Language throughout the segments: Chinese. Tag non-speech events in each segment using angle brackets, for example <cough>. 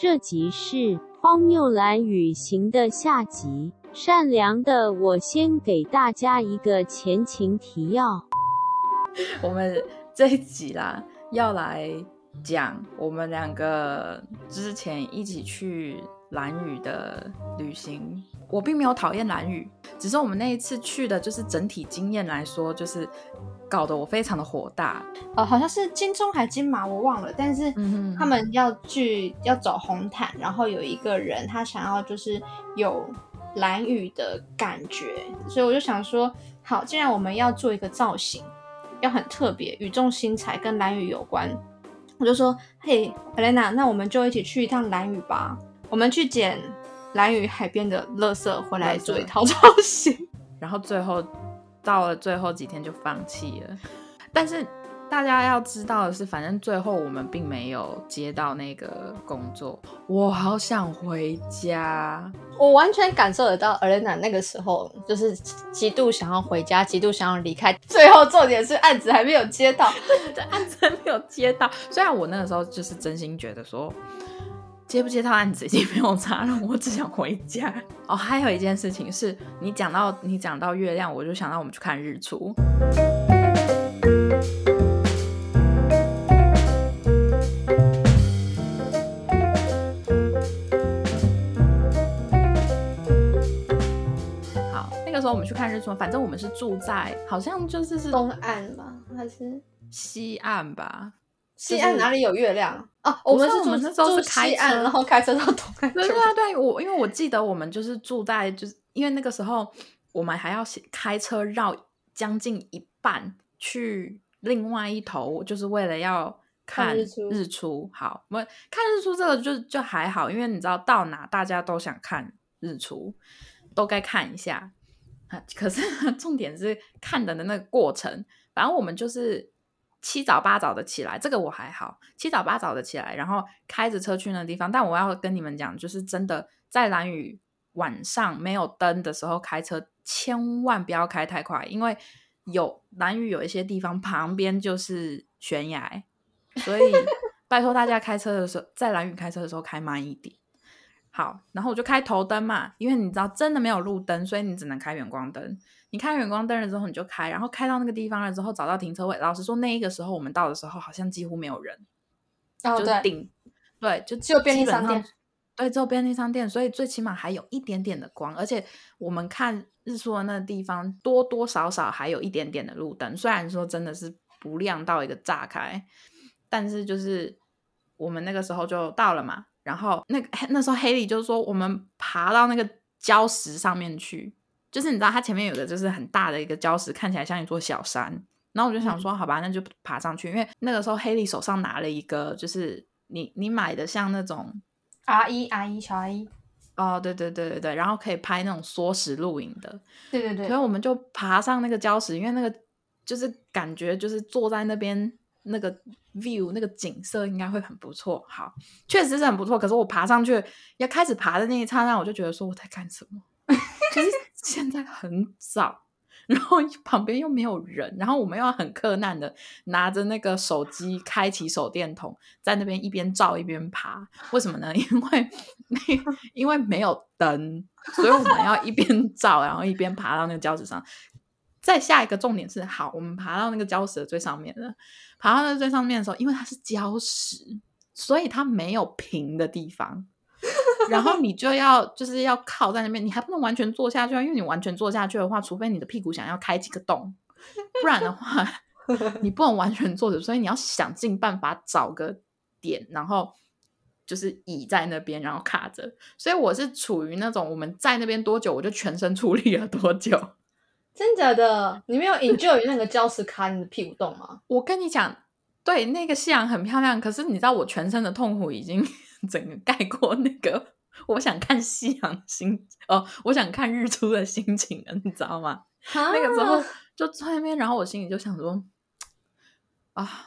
这集是《荒谬蓝雨行》的下集。善良的我先给大家一个前情提要。<laughs> 我们这一集啦，要来讲我们两个之前一起去蓝雨的旅行。我并没有讨厌蓝雨，只是我们那一次去的，就是整体经验来说，就是搞得我非常的火大。呃，好像是金钟还金马，我忘了。但是他们要去要走红毯，然后有一个人他想要就是有蓝雨的感觉，所以我就想说，好，既然我们要做一个造型，要很特别、语重心长，跟蓝雨有关，我就说，嘿，Helena，那我们就一起去一趟蓝雨吧，我们去捡蓝雨海边的垃圾回来做一套造型。<laughs> 然后最后到了最后几天就放弃了。但是大家要知道的是，反正最后我们并没有接到那个工作。我好想回家。我完全感受得到 Elena 那个时候就是极度想要回家，极度想要离开。最后重点是案子还没有接到，<laughs> 这案子还没有接到，虽然我那个时候就是真心觉得说。接不接到案子已经没有差了，我只想回家。<laughs> 哦，还有一件事情是你讲到你讲到月亮，我就想到我们去看日出。好，那个时候我们去看日出，反正我们是住在好像就是是东岸吧，还是西岸吧，西岸哪里有月亮啊？我们是住我们那时候是住开西岸，车然后开车到东岸去。对对啊对，我因为我记得我们就是住在，就是因为那个时候我们还要开车绕将近一半去另外一头，就是为了要看看日出日出。好，我们看日出这个就就还好，因为你知道到哪大家都想看日出，都该看一下。啊 <laughs> 可是 <laughs> 重点是看的那个过程，反正我们就是七早八早的起来，这个我还好，七早八早的起来，然后开着车去那个地方。但我要跟你们讲，就是真的在蓝屿晚上没有灯的时候开车，千万不要开太快，因为有蓝屿有一些地方旁边就是悬崖，所以 <laughs> 拜托大家开车的时候，在蓝屿开车的时候开慢一点。好，然后我就开头灯嘛，因为你知道真的没有路灯，所以你只能开远光灯。你看远光灯了之后，你就开，然后开到那个地方了之后，找到停车位。老实说，那一个时候我们到的时候，好像几乎没有人，哦，对，就顶，对，就只有便利商店对，只有便利商店，所以最起码还有一点点的光，而且我们看日出的那个地方，多多少少还有一点点的路灯，虽然说真的是不亮到一个炸开，但是就是我们那个时候就到了嘛，然后那个那时候黑里就是说我们爬到那个礁石上面去，就是你知道它前面有个就是很大的一个礁石，看起来像一座小山。然后我就想说，好吧，那就爬上去，因为那个时候黑莉手上拿了一个，就是你你买的像那种阿姨阿姨小阿姨，哦，对对对对对，然后可以拍那种缩时录影的，对对对所以，我们就爬上那个礁石，因为那个就是感觉就是坐在那边那个 view 那个景色应该会很不错。好，确实是很不错。可是我爬上去要开始爬的那一刹那，我就觉得说我在干什么？就是现在很早。然后旁边又没有人，然后我们又要很困难的拿着那个手机开启手电筒，在那边一边照一边爬。为什么呢？<laughs> 因为因为没有灯，所以我们要一边 <laughs> 照，然后一边爬到那个礁石上。再下一个重点是，好，我们爬到那个礁石的最上面了。爬到那最上面的时候，因为它是礁石，所以它没有平的地方。然后你就要就是要靠在那边，你还不能完全坐下去啊，因为你完全坐下去的话，除非你的屁股想要开几个洞，不然的话 <laughs> 你不能完全坐着，所以你要想尽办法找个点，然后就是倚在那边，然后卡着。所以我是处于那种我们在那边多久，我就全身出力了多久。<laughs> 真假的？你没有 enjoy 那个礁石卡你的屁股洞吗？我跟你讲，对，那个夕阳很漂亮，可是你知道我全身的痛苦已经 <laughs> 整个盖过那个我想看夕阳心哦，我想看日出的心情了，你知道吗？那个时候就在那边，然后我心里就想说啊，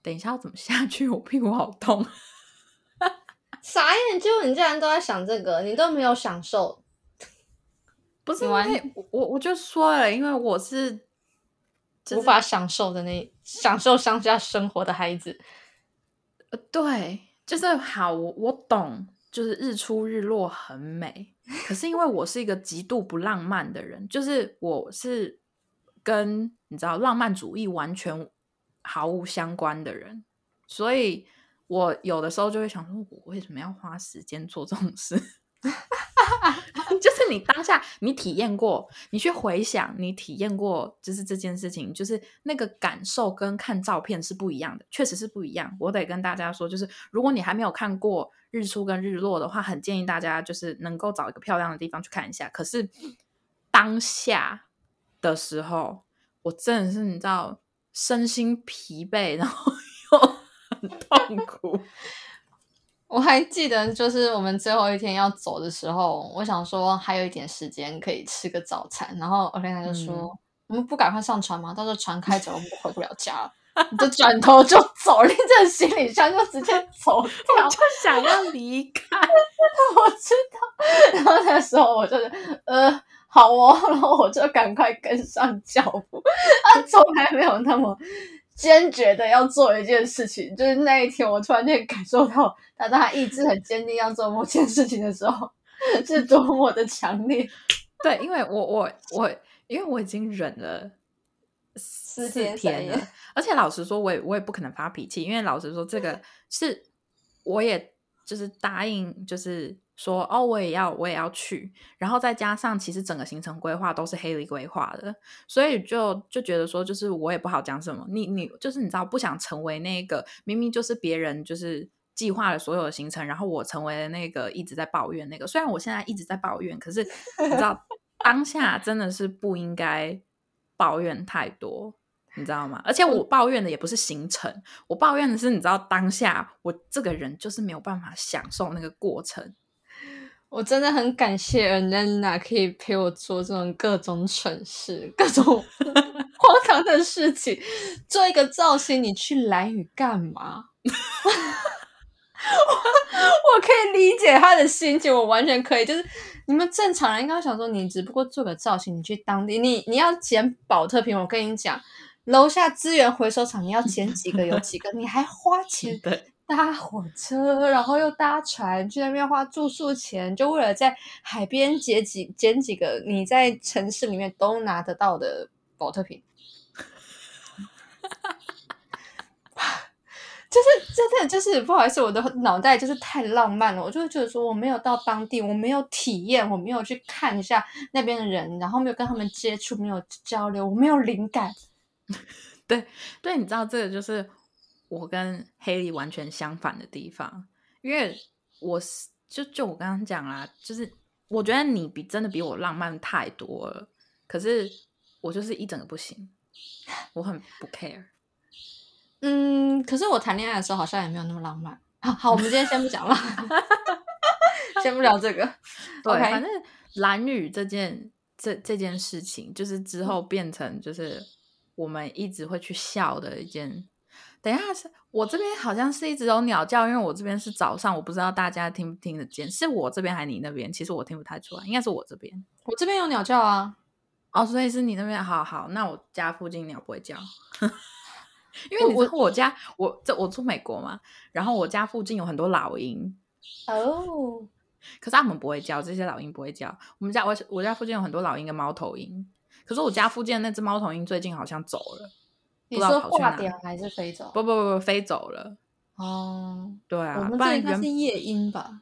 等一下要怎么下去？我屁股好痛。<laughs> 傻眼，结果你竟然都在想这个，你都没有享受。不是因为我我我就说了，因为我是、就是、无法享受的那享受乡下生活的孩子，呃对，就是好，我我懂，就是日出日落很美，可是因为我是一个极度不浪漫的人，就是我是跟你知道浪漫主义完全毫无相关的人，所以我有的时候就会想说，我为什么要花时间做这种事？<laughs> 就是你当下你体验过，你去回想你体验过，就是这件事情，就是那个感受跟看照片是不一样的，确实是不一样。我得跟大家说，就是如果你还没有看过日出跟日落的话，很建议大家就是能够找一个漂亮的地方去看一下。可是当下的时候，我真的是你知道身心疲惫，然后 <laughs> 又很痛苦。<laughs> 我还记得，就是我们最后一天要走的时候，我想说还有一点时间可以吃个早餐，然后欧丽娜就说：“嗯我们不赶快上船吗？到时候船开走，我们就回不了家了。”你就转头就走，<laughs> 拎着行李箱就直接走掉。就想要离开，<laughs> 我知道，然后那时候我就是呃，好哦，然后我就赶快跟上脚步。他从来没有那么坚决的要做一件事情，就是那一天我突然间感受到他他意志很坚定要做某件事情的时候，是多么的强烈。对，因为我我我，因为我已经忍了四天了，而且老实说，我也我也不可能发脾气，因为老实说，这个是我也就是答应，就是说哦，我也要我也要去，然后再加上其实整个行程规划都是黑里规划的，所以就就觉得说，就是我也不好讲什么，你你就是你知道，不想成为那个明明就是别人就是。计划了所有的行程，然后我成为了那个一直在抱怨那个。虽然我现在一直在抱怨，可是你知道 <laughs> 当下真的是不应该抱怨太多，你知道吗？而且我抱怨的也不是行程，我抱怨的是你知道当下我这个人就是没有办法享受那个过程。<laughs> 我真的很感谢 Anna 可以陪我做这种各种蠢事、各种 <laughs> 荒唐的事情。做一个造型，你去蓝屿干嘛？我 <laughs> 我可以理解他的心情，我完全可以。就是你们正常人应该想说，你只不过做个造型，你去当地，你你要捡保特瓶，我跟你讲，楼下资源回收厂你要捡几个有几个，你还花 <laughs> 钱，搭火车，然后又搭船去那边花住宿钱，就为了在海边捡几捡几个你在城市里面都拿得到的保特瓶。就是真的就是不好意思，我的脑袋就是太浪漫了，我就会觉得说我没有到当地，我没有体验，我没有去看一下那边的人，然后没有跟他们接触，没有交流，我没有灵感。<laughs> 对，对，你知道这个就是我跟黑莉完全相反的地方，因为我是就就我刚刚讲啦，就是我觉得你比真的比我浪漫太多了，可是我就是一整个不行，我很不 care。嗯，可是我谈恋爱的时候好像也没有那么浪漫。好好，我们今天先不讲了，<laughs> 先不聊这个。<laughs> 对反正蓝雨这件这这件事情，就是之后变成就是我们一直会去笑的一件。等一下，是我这边好像是一直有鸟叫，因为我这边是早上，我不知道大家听不听得见，是我这边还是你那边？其实我听不太出来，应该是我这边。我这边有鸟叫啊，哦，所以是你那边，好好，那我家附近鸟不会叫，<laughs> 因为我我家我这我住美国嘛，然后我家附近有很多老鹰，哦，可是他们不会叫，这些老鹰不会叫。我们家我我家附近有很多老鹰跟猫头鹰，可是我家附近的那只猫头鹰最近好像走了，你说挂掉还是飞走？不不不不飞走了。哦，对啊，我们这应该是夜莺吧？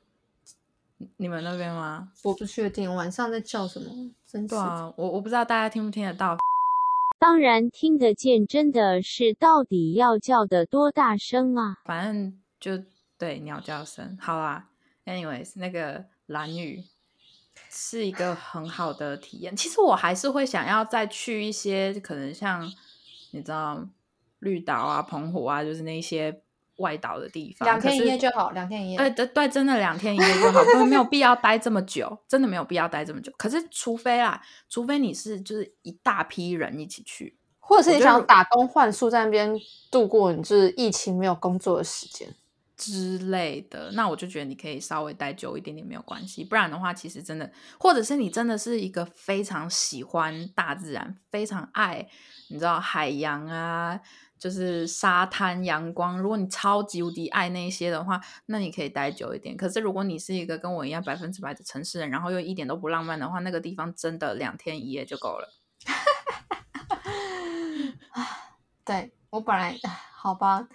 你们那边吗？我不确定晚上在叫什么，真的对啊，我我不知道大家听不听得到。当然听得见，真的是到底要叫的多大声啊！反正就对鸟叫声。好啦，anyways，那个蓝雨是一个很好的体验。其实我还是会想要再去一些可能像你知道绿岛啊、澎湖啊，就是那些外岛的地方。两天一夜就好，两天一夜。对对对，真的两天一夜就好，没有必要待这么久，真的没有必要待这么久。可是除非啦，除非你是就是一大批人一起去，或者是你想打工换宿，在那边度过你就是疫情没有工作的时间。之类的，那我就觉得你可以稍微待久一点点没有关系。不然的话，其实真的，或者是你真的是一个非常喜欢大自然、非常爱你知道海洋啊，就是沙滩、阳光。如果你超级无敌爱那些的话，那你可以待久一点。可是如果你是一个跟我一样百分之百的城市人，然后又一点都不浪漫的话，那个地方真的两天一夜就够了。<laughs> 对我本来好吧，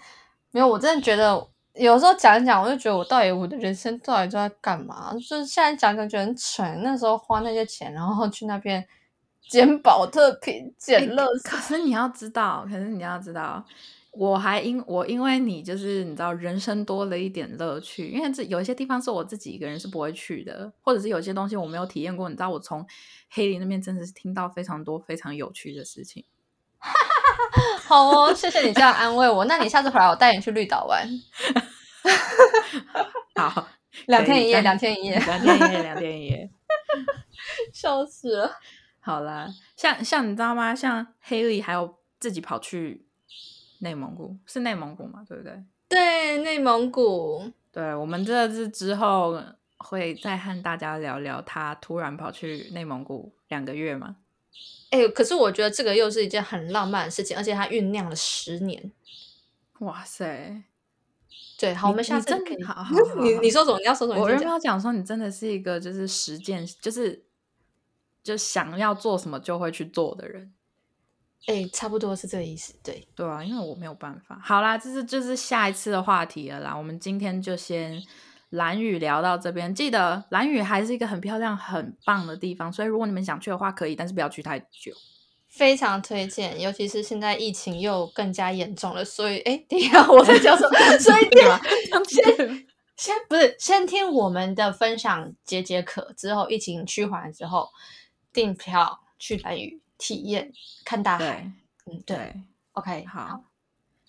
没有，我真的觉得有时候讲一讲，我就觉得我到底我的人生到底都在干嘛？就是现在讲讲觉得很蠢，那时候花那些钱，然后去那边 <laughs> 捡宝特瓶、捡乐可是你要知道，可是你要知道，我还因我因为你就是你知道，人生多了一点乐趣。因为这有一些地方是我自己一个人是不会去的，或者是有些东西我没有体验过。你知道，我从黑林那边真的是听到非常多非常有趣的事情。<laughs> <laughs> 好哦，谢谢你这样安慰我。那你下次回来，我带你去绿岛玩。<laughs> 好，<laughs> 两天一夜，两天一夜，两天一夜，两天一夜，笑死了。好啦，像像你知道吗？像黑利还有自己跑去内蒙古，是内蒙古嘛？对不对？对，内蒙古。对，我们这次之后会再和大家聊聊他突然跑去内蒙古两个月嘛。哎，可是我觉得这个又是一件很浪漫的事情，而且它酝酿了十年。哇塞！对，好，我们下次真可以。好 <laughs> 好好，你你说什么？你要说什么？我你先讲原本要讲说，你真的是一个就是实践，就是就想要做什么就会去做的人。哎，差不多是这个意思。对，对啊，因为我没有办法。好啦，这是就是下一次的话题了啦。我们今天就先蓝雨聊到这边。记得蓝雨还是一个很漂亮、很棒的地方，所以如果你们想去的话，可以，但是不要去太久。非常推荐，尤其是现在疫情又更加严重了，所以哎，等一下我在讲什么？<laughs> 所以？先先不是先听我们的分享解解渴，之后疫情趋缓之后订票去蓝屿体验看大海。嗯，对对，，OK，好。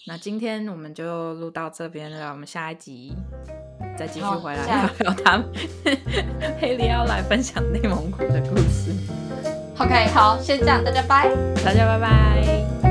那今天我们就录到这边了，我们下一集再继续回来下聊聊他们黑里要来分享内蒙古的故事。OK，好，先这样，大家拜。大家拜拜。